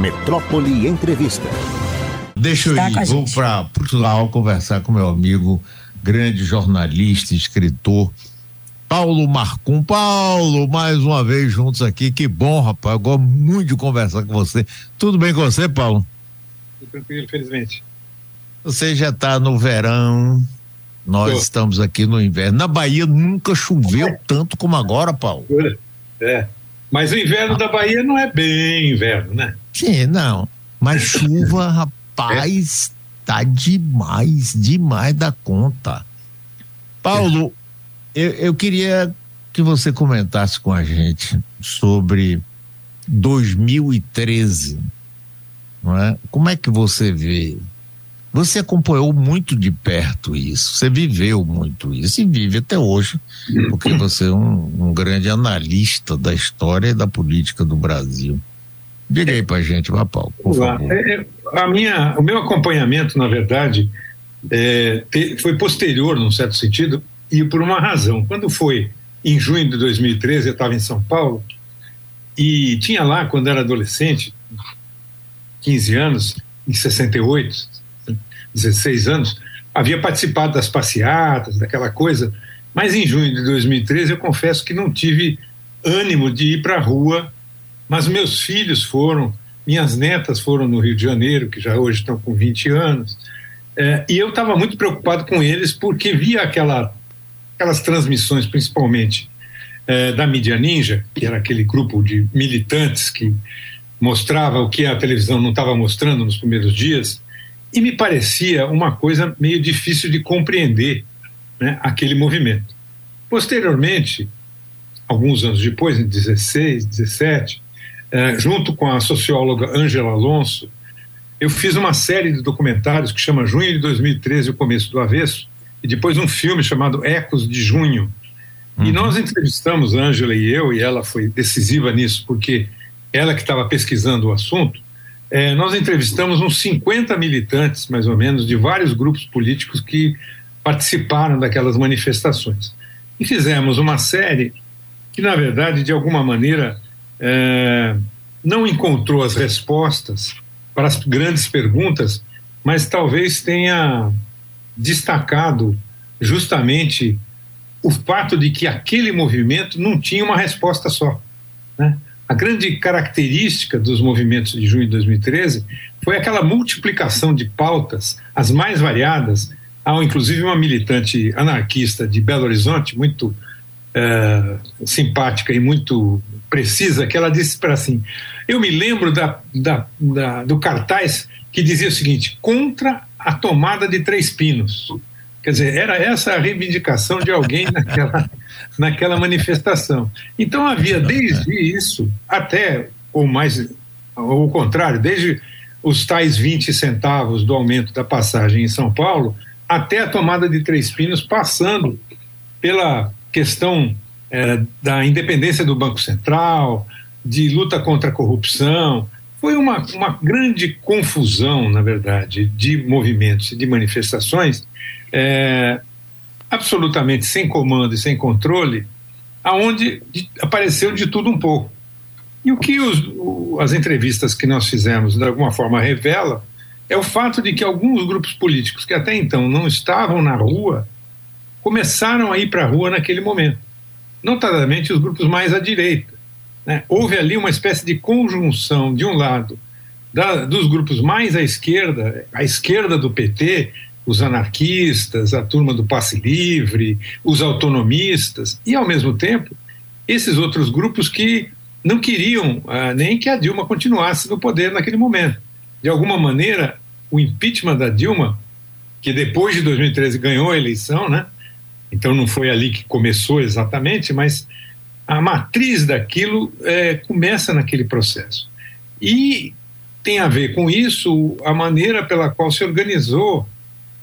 Metrópole Entrevista. Deixa eu ir, vou para Portugal conversar com meu amigo, grande jornalista, escritor, Paulo Marcum. Paulo, mais uma vez juntos aqui, que bom, rapaz, eu gosto muito de conversar com você. Tudo bem com você, Paulo? Tudo tranquilo, felizmente. Você já está no verão, nós Tô. estamos aqui no inverno. Na Bahia nunca choveu tanto como agora, Paulo. É, mas o inverno ah. da Bahia não é bem inverno, né? Sim, não. Mas chuva, rapaz, tá demais, demais da conta. Paulo, eu, eu queria que você comentasse com a gente sobre 2013. Não é? Como é que você vê? Você acompanhou muito de perto isso, você viveu muito isso e vive até hoje, porque você é um, um grande analista da história e da política do Brasil. Diga aí pra gente, vá, Paulo, por favor. É, é, a minha, o meu acompanhamento, na verdade, é, foi posterior, num certo sentido, e por uma razão. Quando foi em junho de 2013, eu estava em São Paulo, e tinha lá, quando era adolescente, 15 anos, em 68, 16 anos, havia participado das passeatas, daquela coisa, mas em junho de 2013 eu confesso que não tive ânimo de ir para a rua mas meus filhos foram, minhas netas foram no Rio de Janeiro, que já hoje estão com 20 anos, é, e eu estava muito preocupado com eles porque via aquela, aquelas transmissões, principalmente é, da mídia ninja, que era aquele grupo de militantes que mostrava o que a televisão não estava mostrando nos primeiros dias, e me parecia uma coisa meio difícil de compreender né, aquele movimento. Posteriormente, alguns anos depois, em 16, 17, é, junto com a socióloga Ângela Alonso, eu fiz uma série de documentários que chama Junho de 2013, o começo do avesso, e depois um filme chamado Ecos de Junho. Uhum. E nós entrevistamos Ângela e eu, e ela foi decisiva nisso, porque ela que estava pesquisando o assunto, é, nós entrevistamos uns 50 militantes, mais ou menos, de vários grupos políticos que participaram daquelas manifestações. E fizemos uma série que, na verdade, de alguma maneira, é, não encontrou as respostas para as grandes perguntas, mas talvez tenha destacado justamente o fato de que aquele movimento não tinha uma resposta só. Né? A grande característica dos movimentos de junho de 2013 foi aquela multiplicação de pautas, as mais variadas. Há inclusive uma militante anarquista de Belo Horizonte, muito é, simpática e muito precisa, que ela disse para assim: eu me lembro da, da, da, do cartaz que dizia o seguinte: contra a tomada de Três Pinos. Quer dizer, era essa a reivindicação de alguém naquela, naquela manifestação. Então havia desde isso até, ou mais, ou o contrário, desde os tais 20 centavos do aumento da passagem em São Paulo, até a tomada de Três Pinos, passando pela questão é, da independência do Banco Central, de luta contra a corrupção. Foi uma, uma grande confusão, na verdade, de movimentos e de manifestações, é, absolutamente sem comando e sem controle, aonde apareceu de tudo um pouco. E o que os, o, as entrevistas que nós fizemos, de alguma forma, revela é o fato de que alguns grupos políticos que até então não estavam na rua começaram a ir para a rua naquele momento, notadamente os grupos mais à direita. Né? Houve ali uma espécie de conjunção, de um lado, da, dos grupos mais à esquerda, à esquerda do PT, os anarquistas, a turma do passe livre, os autonomistas, e ao mesmo tempo esses outros grupos que não queriam ah, nem que a Dilma continuasse no poder naquele momento. De alguma maneira, o impeachment da Dilma, que depois de 2013 ganhou a eleição, né, então não foi ali que começou exatamente, mas a matriz daquilo é, começa naquele processo. E tem a ver com isso a maneira pela qual se organizou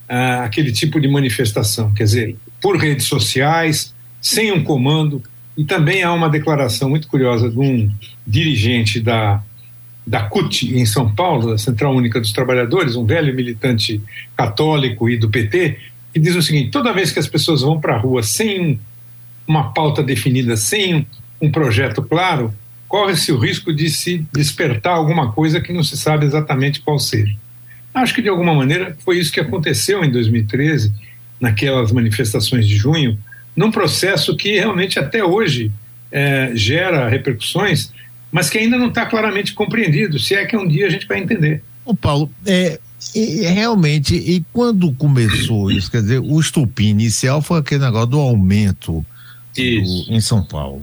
ah, aquele tipo de manifestação, quer dizer, por redes sociais, sem um comando, e também há uma declaração muito curiosa de um dirigente da, da CUT em São Paulo, da Central Única dos Trabalhadores, um velho militante católico e do PT, que diz o seguinte: toda vez que as pessoas vão para a rua sem uma pauta definida, sem um projeto claro, corre-se o risco de se despertar alguma coisa que não se sabe exatamente qual seja. Acho que de alguma maneira foi isso que aconteceu em 2013, naquelas manifestações de junho, num processo que realmente até hoje é, gera repercussões, mas que ainda não está claramente compreendido, se é que um dia a gente vai entender. Ô Paulo, é, é, realmente, e quando começou isso, quer dizer, o estupim inicial foi aquele negócio do aumento do, em São Paulo.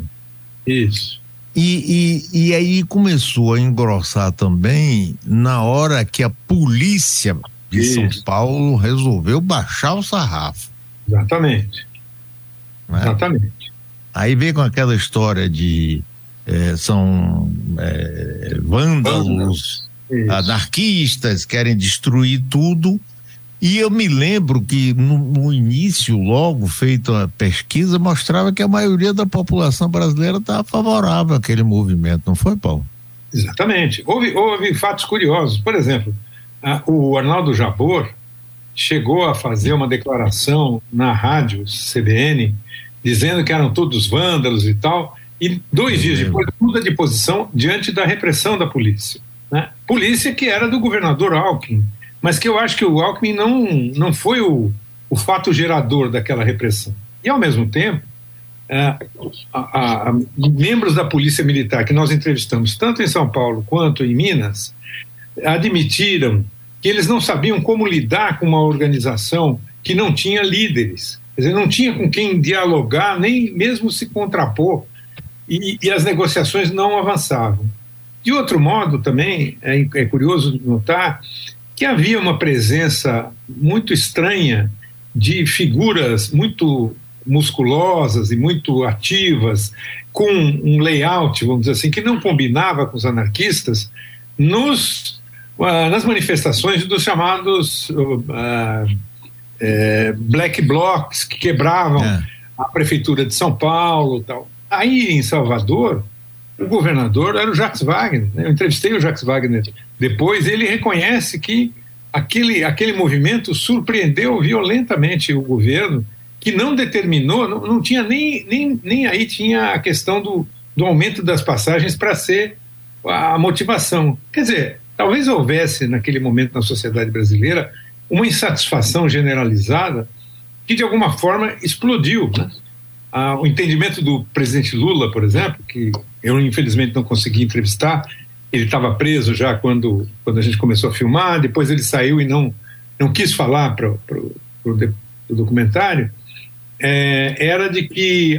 Isso. E, e, e aí começou a engrossar também na hora que a polícia de Isso. São Paulo resolveu baixar o sarrafo. Exatamente. Né? Exatamente. Aí veio com aquela história de é, são é, vândalos, anarquistas, querem destruir tudo. E eu me lembro que no, no, início, logo feita a pesquisa, mostrava que a maioria da população brasileira estava favorável àquele movimento, não foi, Paulo? Exatamente. Houve, houve fatos curiosos. Por exemplo, a, o Arnaldo Jabor chegou a fazer uma declaração na rádio CBN dizendo que eram todos vândalos e tal, e dois dias depois muda de posição diante da repressão da polícia. Né? Polícia que era do governador Alckmin mas que eu acho que o Alckmin não, não foi o, o fato gerador daquela repressão. E, ao mesmo tempo, é, a, a, membros da Polícia Militar que nós entrevistamos, tanto em São Paulo quanto em Minas, admitiram que eles não sabiam como lidar com uma organização que não tinha líderes, quer dizer, não tinha com quem dialogar, nem mesmo se contrapor, e, e as negociações não avançavam. De outro modo, também é, é curioso notar que havia uma presença muito estranha de figuras muito musculosas e muito ativas, com um layout, vamos dizer assim, que não combinava com os anarquistas, nos, uh, nas manifestações dos chamados uh, uh, black blocs, que quebravam é. a prefeitura de São Paulo tal. Aí em Salvador, o governador era o Jacques Wagner. Né? Eu entrevistei o Jacques Wagner depois, ele reconhece que aquele, aquele movimento surpreendeu violentamente o governo, que não determinou, não, não tinha nem, nem, nem aí tinha a questão do, do aumento das passagens para ser a motivação. Quer dizer, talvez houvesse naquele momento na sociedade brasileira uma insatisfação generalizada que de alguma forma explodiu. Né? Ah, o entendimento do presidente Lula, por exemplo, que eu infelizmente não consegui entrevistar, ele estava preso já quando, quando a gente começou a filmar, depois ele saiu e não, não quis falar para o documentário, é, era de que,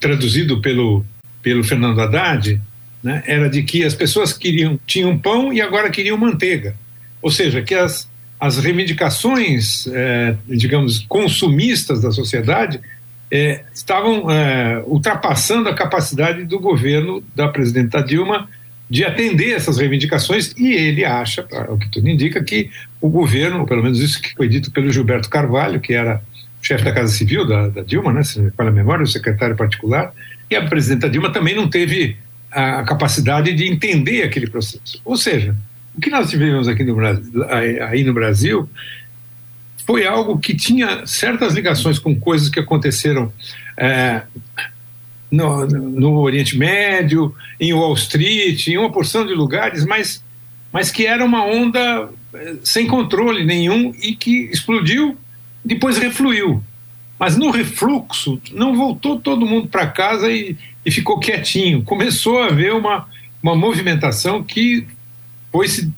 traduzido pelo, pelo Fernando Haddad, né, era de que as pessoas queriam tinham pão e agora queriam manteiga. Ou seja, que as, as reivindicações, é, digamos, consumistas da sociedade é, estavam é, ultrapassando a capacidade do governo da presidenta Dilma de atender essas reivindicações e ele acha, o que tudo indica, que o governo, pelo menos isso que foi dito pelo Gilberto Carvalho, que era chefe da Casa Civil da, da Dilma, né, se me fala a memória, o secretário particular, e a presidenta Dilma também não teve a capacidade de entender aquele processo. Ou seja, o que nós tivemos aqui no Brasil, aí no Brasil foi algo que tinha certas ligações com coisas que aconteceram é, no, no, Oriente Médio, em Wall Street, em uma porção de lugares, mas, mas que era uma onda é, sem controle nenhum e que explodiu, depois refluiu. Mas no refluxo, não voltou todo mundo para casa e, e ficou quietinho. Começou a haver uma, uma movimentação que foi se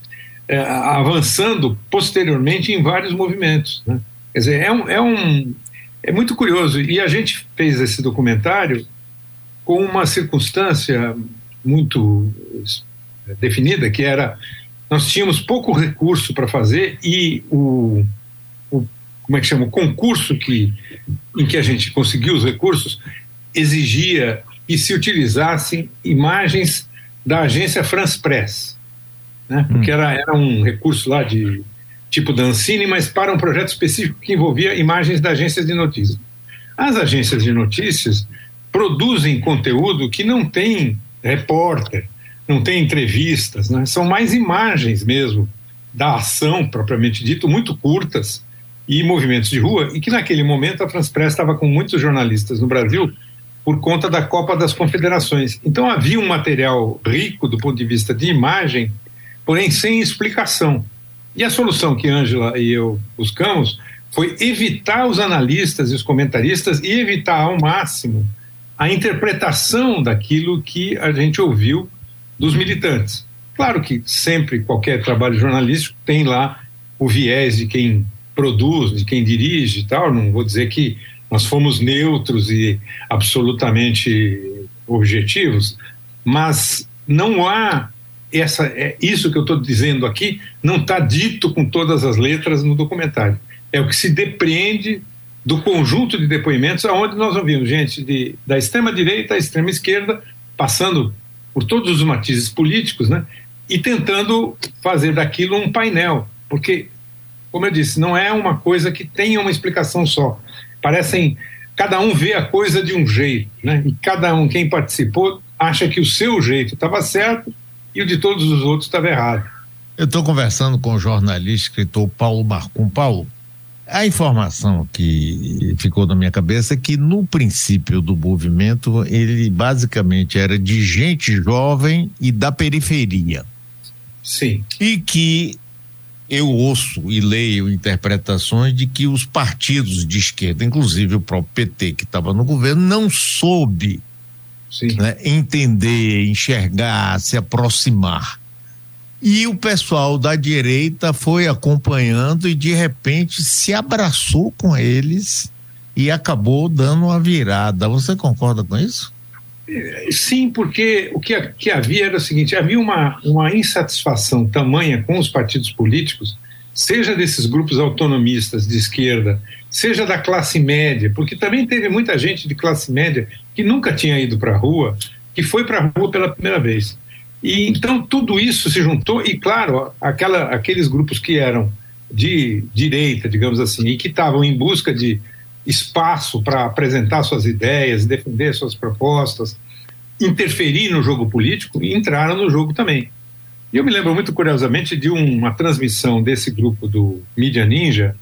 é, avançando posteriormente em vários movimentos. Né? Quer dizer, é, um, é, um, é muito curioso. E a gente fez esse documentário com uma circunstância muito é, definida, que era nós tínhamos pouco recurso para fazer e o, o, como é que chama o concurso que em que a gente conseguiu os recursos exigia que se utilizassem imagens da agência France Press né? porque era, era um recurso lá de tipo da Ancine, mas para um projeto específico que envolvia imagens da agências de notícias. As agências de notícias produzem conteúdo que não tem repórter, não tem entrevistas, né? são mais imagens mesmo da ação propriamente dito, muito curtas e movimentos de rua, e que naquele momento a France Press estava com muitos jornalistas no Brasil por conta da Copa das Confederações. Então havia um material rico do ponto de vista de imagem, porém sem explicação. E a solução que Ângela e eu buscamos foi evitar os analistas e os comentaristas e evitar ao máximo a interpretação daquilo que a gente ouviu dos militantes. Claro que sempre qualquer trabalho jornalístico tem lá o viés de quem produz, de quem dirige e tal. Não vou dizer que nós fomos neutros e absolutamente objetivos, mas não há essa é isso que eu estou dizendo aqui não está dito com todas as letras no documentário. É o que se depreende do conjunto de depoimentos, aonde nós ouvimos gente de, da extrema direita à extrema esquerda, passando por todos os matizes políticos, né? E tentando fazer daquilo um painel, porque, como eu disse, não é uma coisa que tenha uma explicação só. Parecem cada um vê a coisa de um jeito, né? E cada um quem participou acha que o seu jeito estava certo e o de todos os outros estava errado. Eu estou conversando com o jornalista, escritor Paulo Marcum. Paulo, a informação que ficou na minha cabeça é que no princípio do movimento ele basicamente era de gente jovem e da periferia. Sim. E que eu ouço e leio interpretações de que os partidos de esquerda, inclusive o próprio PT que estava no governo, não soube né, entender, enxergar, se aproximar. E o pessoal da direita foi acompanhando e de repente se abraçou com eles e acabou dando uma virada. Você concorda com isso? Sim, porque o que, que havia era o seguinte: havia uma, uma insatisfação tamanha com os partidos políticos, seja desses grupos autonomistas de esquerda, seja da classe média, porque também teve muita gente de classe média que nunca tinha ido para a rua, que foi para a rua pela primeira vez. E então tudo isso se juntou e claro, aquela, aqueles grupos que eram de direita, digamos assim, e que estavam em busca de espaço para apresentar suas ideias, defender suas propostas, interferir no jogo político, entraram no jogo também. E eu me lembro muito curiosamente de uma transmissão desse grupo do Mídia Ninja,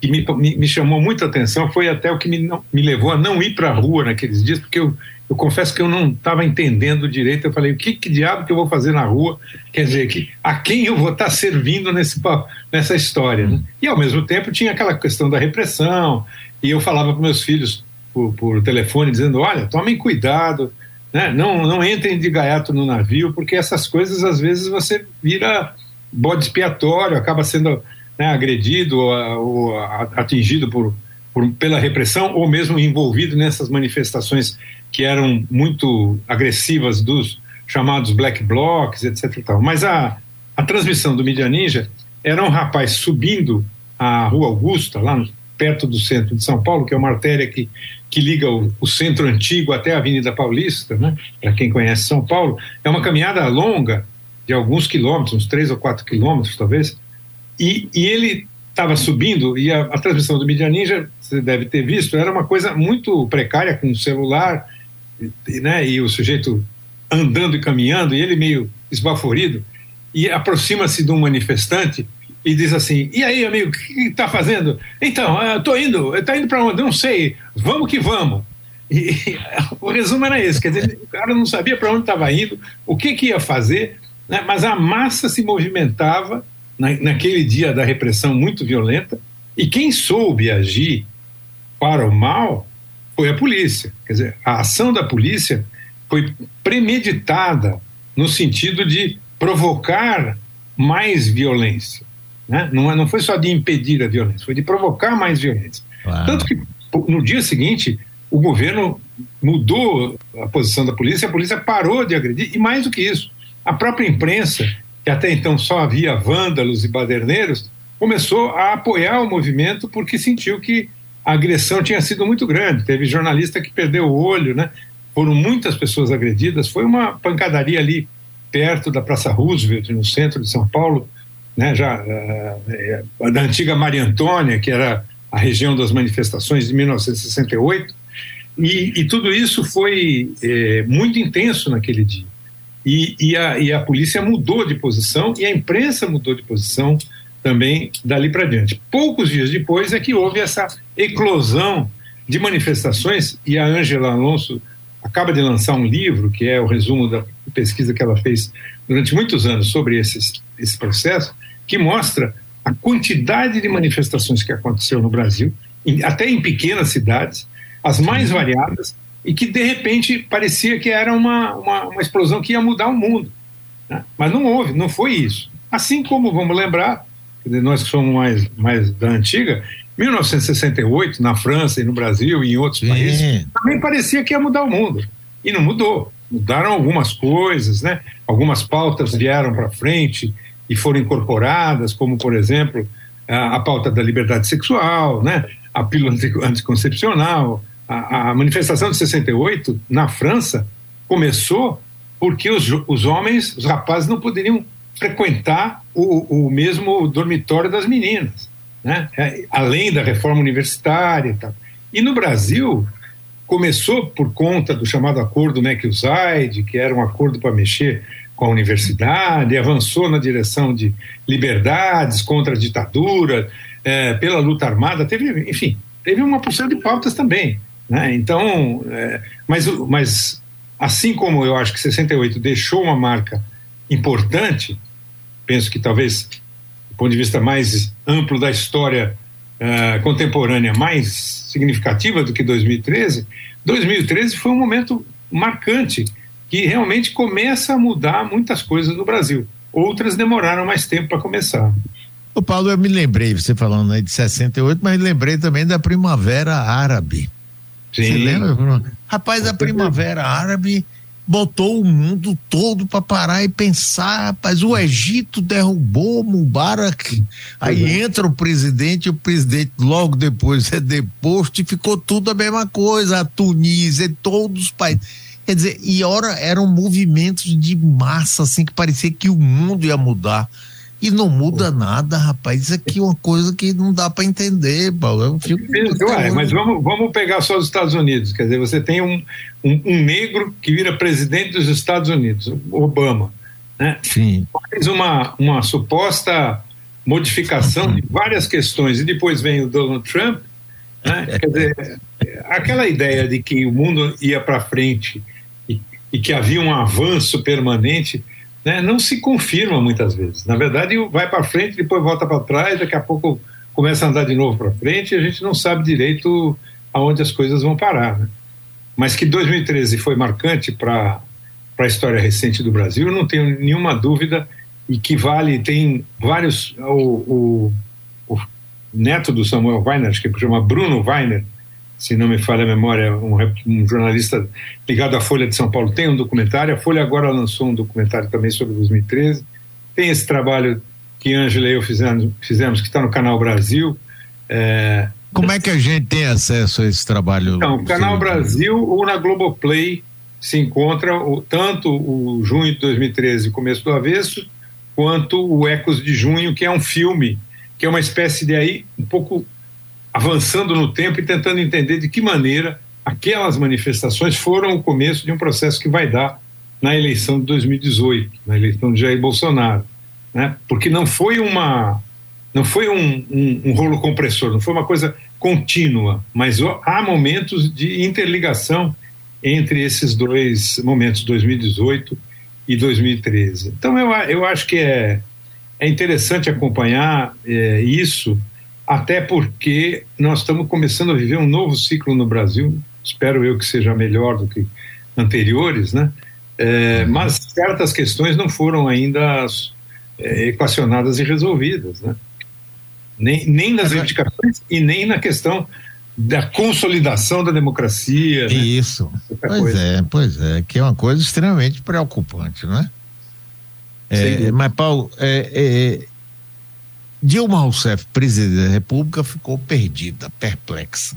que me, me, me chamou muita atenção, foi até o que me, me levou a não ir para a rua naqueles dias, porque eu, eu confesso que eu não estava entendendo direito. Eu falei, o que, que diabo que eu vou fazer na rua? Quer dizer, que, a quem eu vou estar tá servindo nesse, nessa história? Né? E ao mesmo tempo tinha aquela questão da repressão, e eu falava para meus filhos por, por, telefone, dizendo: olha, tomem cuidado, né? não, não entrem de gaiato no navio, porque essas coisas às vezes você vira bode expiatório, acaba sendo né, agredido ou, atingido por, por, pela repressão, ou mesmo envolvido nessas manifestações que eram muito agressivas dos chamados black blocs, etc. tal. Mas a, a transmissão do Mídia Ninja era um rapaz subindo a Rua Augusta, lá no, perto do centro de São Paulo, que é uma artéria que, que liga o, o centro antigo até a Avenida Paulista, né? para quem conhece São Paulo. É uma caminhada longa, de alguns quilômetros, uns três ou quatro quilômetros talvez, e, e ele estava subindo, e a, a transmissão do Mídia Ninja, você deve ter visto, era uma coisa muito precária, com o celular, né, e o sujeito andando e caminhando, e ele meio esbaforido, e aproxima-se de um manifestante e diz assim: E aí, amigo, o que está fazendo? Então, estou indo, está indo para onde? Não sei, vamos que vamos. E, o resumo era esse: quer dizer, o cara não sabia para onde estava indo, o que, que ia fazer, né, mas a massa se movimentava na, naquele dia da repressão muito violenta, e quem soube agir para o mal foi a polícia. Quer dizer, a ação da polícia foi premeditada no sentido de provocar mais violência. Né? Não, é, não foi só de impedir a violência, foi de provocar mais violência. Claro. Tanto que no dia seguinte o governo mudou a posição da polícia, a polícia parou de agredir, e mais do que isso, a própria imprensa, que até então só havia vândalos e baderneiros, começou a apoiar o movimento porque sentiu que a agressão tinha sido muito grande. Teve jornalista que perdeu o olho, né? Foram muitas pessoas agredidas. Foi uma pancadaria ali perto da Praça Roosevelt, no centro de São Paulo, né? Já uh, da antiga Maria Antônia, que era a região das manifestações de 1968. E, e tudo isso foi é, muito intenso naquele dia. E, e, a, e a polícia mudou de posição e a imprensa mudou de posição também dali para diante. Poucos dias depois é que houve essa eclosão de manifestações, e a Ângela Alonso acaba de lançar um livro, que é o resumo da pesquisa que ela fez durante muitos anos sobre esses, esse processo, que mostra a quantidade de manifestações que aconteceu no Brasil, em, até em pequenas cidades, as mais variadas, e que de repente parecia que era uma, uma, uma explosão que ia mudar o mundo. Né? Mas não houve, não foi isso. Assim como, vamos lembrar, nós que somos mais, mais da antiga, 1968, na França e no Brasil e em outros países, também parecia que ia mudar o mundo. E não mudou. Mudaram algumas coisas, né? Algumas pautas vieram para frente e foram incorporadas, como, por exemplo, a, a, pauta da liberdade sexual, né? a pílula anticoncepcional. A, a manifestação de 68, na França, começou porque os, os homens, os rapazes, não poderiam frequentar o, o mesmo dormitório das meninas né? É, além da reforma universitária e tal. E no Brasil, começou por conta do chamado acordo MEC-USAID, que era um acordo para mexer com a universidade, avançou na direção de liberdades contra a ditadura, é, pela luta armada, teve, enfim, teve uma porção de pautas também. Né? Então, é, mas, mas assim como eu acho que 68 deixou uma marca importante, penso que talvez do ponto de vista mais amplo da história uh, contemporânea, mais significativa do que 2013, 2013 foi um momento marcante que realmente começa a mudar muitas coisas no Brasil. Outras demoraram mais tempo para começar. O Paulo, eu me lembrei, você falando aí de 68, mas lembrei também da Primavera Árabe. Sim. Você lembra? Rapaz, a Primavera Árabe botou o mundo todo para parar e pensar, rapaz, o Egito derrubou Mubarak, aí uhum. entra o presidente, o presidente logo depois é deposto e ficou tudo a mesma coisa, a Tunísia, todos os países. Quer dizer, e ora eram movimentos de massa, assim, que parecia que o mundo ia mudar. E não muda nada, rapaz. Isso aqui é uma coisa que não dá para entender, Paulo. Eu fico Ué, mas vamos, vamos pegar só os Estados Unidos. Quer dizer, você tem um, um, um negro que vira presidente dos Estados Unidos, Obama. Né? Sim. Faz uma, uma suposta modificação de várias questões e depois vem o Donald Trump. Né? Quer dizer, aquela ideia de que o mundo ia para frente e, e que havia um avanço permanente né, não se confirma muitas vezes. Na verdade, vai para frente, depois volta para trás, daqui a pouco começa a andar de novo para frente e a gente não sabe direito aonde as coisas vão parar. Né? Mas que 2013 foi marcante para a história recente do Brasil, não tenho nenhuma dúvida e que vale, tem vários. O, o, o neto do Samuel Weiner, acho que chama Bruno Weiner, se não me falha a memória, um, um, jornalista ligado à Folha de São Paulo, tem um documentário. A Folha agora lançou um documentário também sobre 2013. Tem esse trabalho que Ângela e eu fizemos, fizemos que está no Canal Brasil. É... Como é que a gente tem acesso a esse trabalho? Então, o Canal Brasil ou na Globoplay se encontra o, tanto o junho de 2013, começo do avesso, quanto o Ecos de Junho, que é um filme, que é uma espécie de aí, um pouco avançando no tempo e tentando entender de que maneira aquelas manifestações foram o começo de um processo que vai dar na eleição de 2018, na eleição de Jair Bolsonaro, né? Porque não foi uma não foi um, um, um rolo compressor, não foi uma coisa contínua, mas há momentos de interligação entre esses dois momentos, 2018 e 2013. Então eu, eu acho que é, é interessante acompanhar é, isso até porque nós estamos começando a viver um novo ciclo no Brasil, espero eu que seja melhor do que anteriores, né? É, mas certas questões não foram ainda é, equacionadas e resolvidas, né? Nem, nem nas reivindicações e nem na questão da consolidação da democracia. Né? Isso. Pois coisa. é, pois é, que é uma coisa extremamente preocupante, não é? é mas, Paulo, é, é Dilma Rousseff, presidente da República, ficou perdida, perplexa.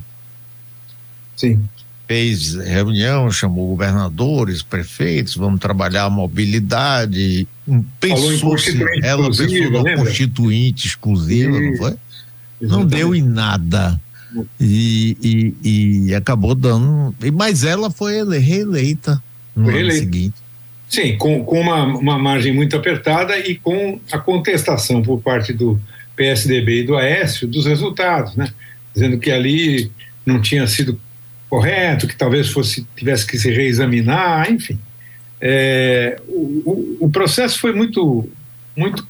Sim. Fez reunião, chamou governadores, prefeitos, vamos trabalhar a mobilidade. Pensou se ela pensou na constituinte exclusiva, não foi? Exatamente. Não deu em nada. E, e, e, acabou dando. Mas ela foi reeleita no foi ano seguinte. Sim, com, com uma, uma margem muito apertada e com a contestação por parte do PSDB e do Aécio dos resultados, né? dizendo que ali não tinha sido correto, que talvez fosse tivesse que se reexaminar, enfim. É, o, o, processo foi muito, muito,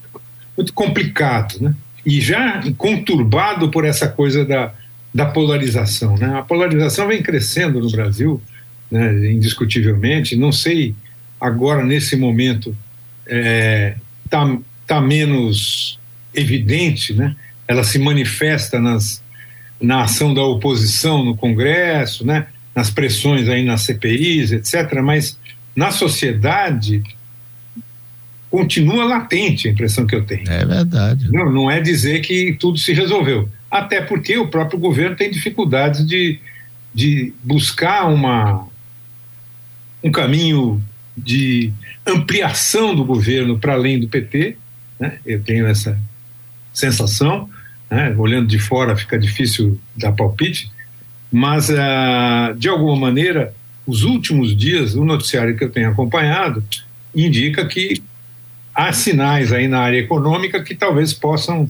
muito complicado, né? E já conturbado por essa coisa da, da polarização, né? A polarização vem crescendo no Brasil, né? indiscutivelmente. Não sei agora nesse momento é, tá, tá menos evidente, né? Ela se manifesta nas na ação da oposição no Congresso, né? Nas pressões aí nas CPIs, etc. Mas na sociedade continua latente a impressão que eu tenho. É verdade. Não, não é dizer que tudo se resolveu. Até porque o próprio governo tem dificuldades de, de buscar uma, um caminho de ampliação do governo para além do PT. Né? Eu tenho essa sensação. Né? Olhando de fora fica difícil dar palpite, mas uh, de alguma maneira os últimos dias, o noticiário que eu tenho acompanhado, indica que há sinais aí na área econômica que talvez possam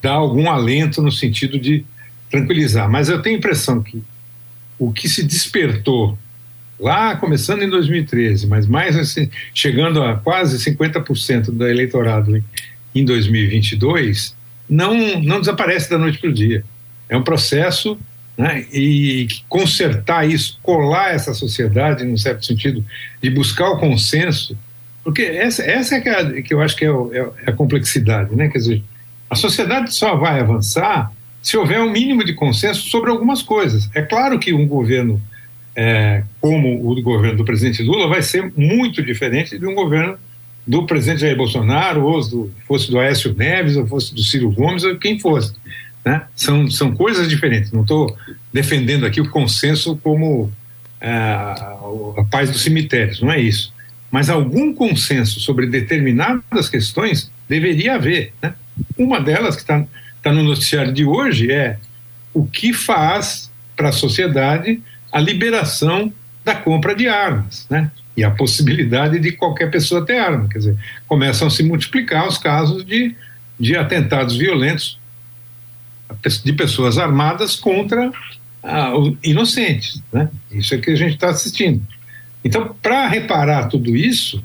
dar algum alento no sentido de tranquilizar. Mas eu tenho a impressão que o que se despertou lá começando em 2013, mas mais assim, chegando a quase 50% do eleitorado em 2022, não, não desaparece da noite para o dia. É um processo né? e consertar isso, colar essa sociedade, num certo sentido, de buscar o consenso, porque essa, essa é que, é, que eu acho que é, o, é, a complexidade, né? Quer dizer, a sociedade só vai avançar se houver um mínimo de consenso sobre algumas coisas. É claro que um governo é, como o do governo do presidente Lula vai ser muito diferente de um governo do presidente Jair Bolsonaro, ou do, fosse do Aécio Neves, ou fosse do Ciro Gomes, ou quem fosse. Né? São, são coisas diferentes. Não estou defendendo aqui o consenso como é, a paz dos cemitérios, não é isso. Mas algum consenso sobre determinadas questões deveria haver. Né? Uma delas, que está tá no noticiário de hoje, é o que faz para a sociedade a liberação da compra de armas. Né? e a possibilidade de qualquer pessoa ter arma. Quer dizer, começam a se multiplicar os casos de, de atentados violentos de pessoas armadas contra ah, inocentes. Né? Isso é que a gente está assistindo. Então, para reparar tudo isso,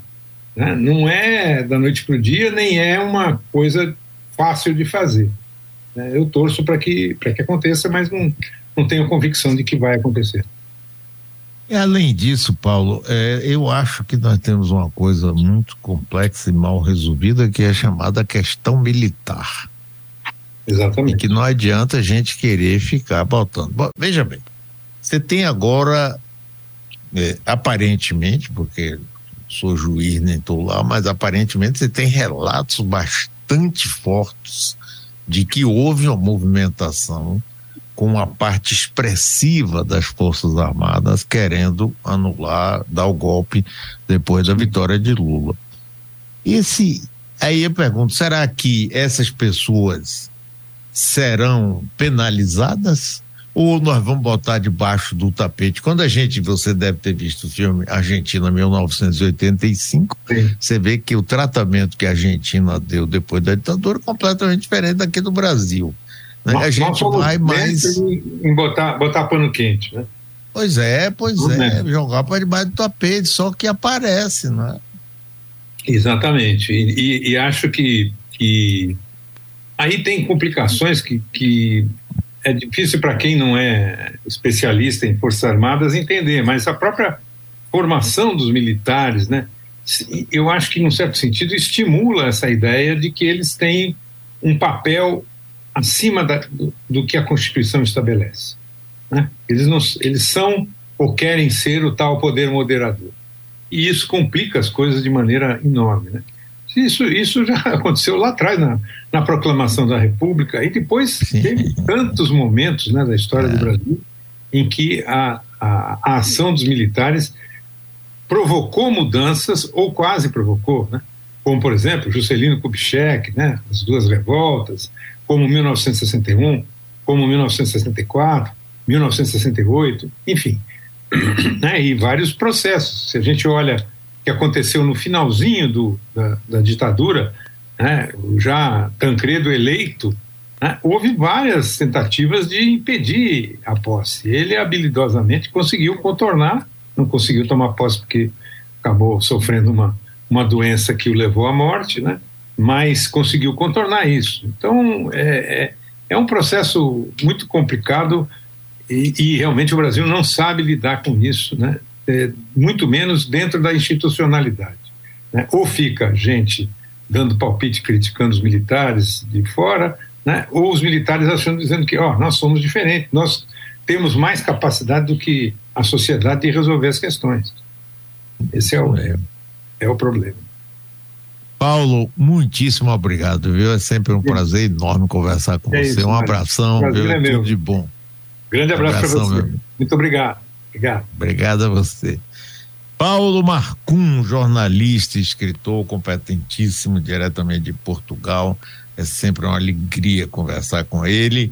né, não é da noite para o dia, nem é uma coisa fácil de fazer. Né? Eu torço para que, que aconteça, mas não, não tenho convicção de que vai acontecer. E além disso, Paulo, é, eu acho que nós temos uma coisa muito complexa e mal resolvida que é chamada questão militar. Exatamente. E que não adianta a gente querer ficar botando. Bom, veja bem, você tem agora, é, aparentemente, porque sou juiz, nem estou lá, mas aparentemente você tem relatos bastante fortes de que houve uma movimentação com uma parte expressiva das Forças Armadas querendo anular, dar o golpe depois da vitória de Lula. Esse, aí eu pergunto, será que essas pessoas serão penalizadas? Ou nós vamos botar debaixo do tapete? Quando a gente, você deve ter visto o filme Argentina 1985, Sim. você vê que o tratamento que a Argentina deu depois da ditadura é completamente diferente daqui do Brasil. Né? a gente vai mais. Em botar, botar pano quente, né? Pois é, pois Tudo é, jogar para debaixo do tapete, só que aparece, né? Exatamente. E, e, e acho que, que aí tem complicações que, que é difícil para quem não é especialista em Forças Armadas entender, mas a própria formação dos militares, né? Eu acho que, num certo sentido, estimula essa ideia de que eles têm um papel acima da, do, do, que a Constituição estabelece. Né? Eles, não, eles são ou querem ser o tal poder moderador. E isso complica as coisas de maneira enorme. Né? Isso, isso já aconteceu lá atrás, na, na proclamação da República, e depois Sim. teve tantos momentos né, da história é. do Brasil em que a, a, a, ação dos militares provocou mudanças, ou quase provocou, né? como, por exemplo, Juscelino Kubitschek, né, as duas revoltas, como 1961, como 1964, 1968, enfim, né, e vários processos. Se a gente olha o que aconteceu no finalzinho do, da, da ditadura, né, já Tancredo eleito, né, houve várias tentativas de impedir a posse. Ele habilidosamente conseguiu contornar, não conseguiu tomar posse porque acabou sofrendo uma, uma doença que o levou à morte, né? Mas conseguiu contornar isso. Então, é, é, é um processo muito complicado e, e, realmente o Brasil não sabe lidar com isso, né? É, muito menos dentro da institucionalidade. Né? Ou fica gente dando palpite criticando os militares de fora, né? ou os militares achando, dizendo que ó, nós somos diferentes, nós temos mais capacidade do que a sociedade de resolver as questões. Esse é o, é, é o problema. Paulo, muitíssimo obrigado, viu? É sempre um prazer enorme conversar com é você. Isso, um abração, viu? É Tudo de bom. Grande abraço para você. Meu... Muito obrigado. Obrigado. Obrigado a você. Paulo Marcum, jornalista, escritor competentíssimo, diretamente de Portugal. É sempre uma alegria conversar com ele.